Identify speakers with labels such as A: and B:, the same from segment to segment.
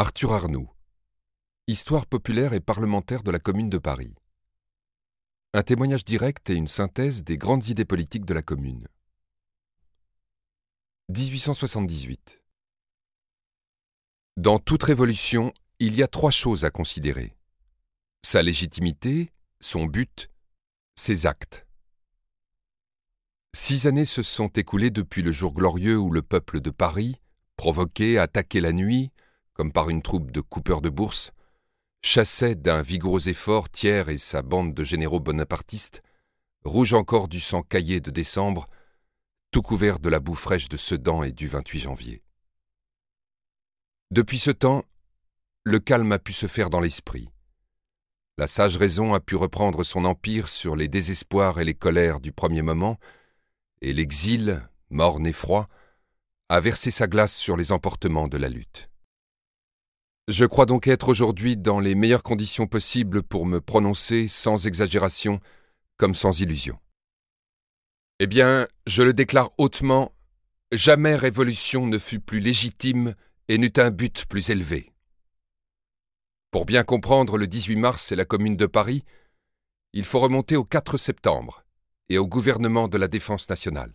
A: Arthur Arnoux. Histoire populaire et parlementaire de la Commune de Paris. Un témoignage direct et une synthèse des grandes idées politiques de la Commune. 1878. Dans toute révolution, il y a trois choses à considérer. Sa légitimité, son but, ses actes. Six années se sont écoulées depuis le jour glorieux où le peuple de Paris, provoqué, attaqué la nuit, comme par une troupe de coupeurs de bourse, chassait d'un vigoureux effort Thiers et sa bande de généraux bonapartistes, rouge encore du sang caillé de décembre, tout couvert de la boue fraîche de Sedan et du 28 janvier. Depuis ce temps, le calme a pu se faire dans l'esprit. La sage raison a pu reprendre son empire sur les désespoirs et les colères du premier moment, et l'exil, morne et froid, a versé sa glace sur les emportements de la lutte. Je crois donc être aujourd'hui dans les meilleures conditions possibles pour me prononcer sans exagération comme sans illusion. Eh bien, je le déclare hautement, jamais révolution ne fut plus légitime et n'eut un but plus élevé. Pour bien comprendre le 18 mars et la Commune de Paris, il faut remonter au 4 septembre et au gouvernement de la Défense nationale.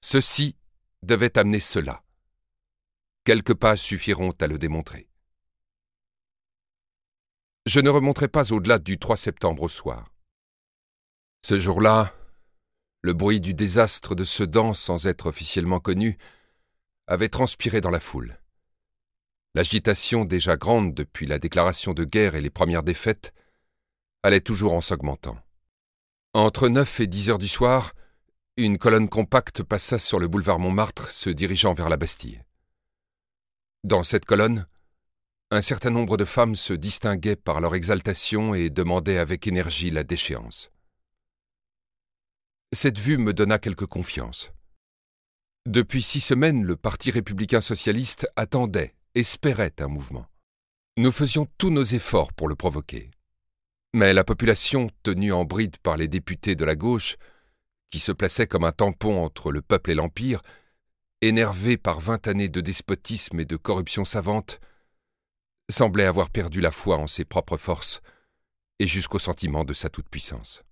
A: Ceci devait amener cela. Quelques pas suffiront à le démontrer. Je ne remonterai pas au-delà du 3 septembre au soir. Ce jour-là, le bruit du désastre de Sedan, sans être officiellement connu, avait transpiré dans la foule. L'agitation déjà grande depuis la déclaration de guerre et les premières défaites allait toujours en s'augmentant. Entre neuf et dix heures du soir, une colonne compacte passa sur le boulevard Montmartre se dirigeant vers la Bastille. Dans cette colonne, un certain nombre de femmes se distinguaient par leur exaltation et demandaient avec énergie la déchéance. Cette vue me donna quelque confiance. Depuis six semaines, le Parti républicain socialiste attendait, espérait un mouvement. Nous faisions tous nos efforts pour le provoquer. Mais la population, tenue en bride par les députés de la gauche, qui se plaçaient comme un tampon entre le peuple et l'Empire, énervé par vingt années de despotisme et de corruption savante, semblait avoir perdu la foi en ses propres forces et jusqu'au sentiment de sa toute-puissance.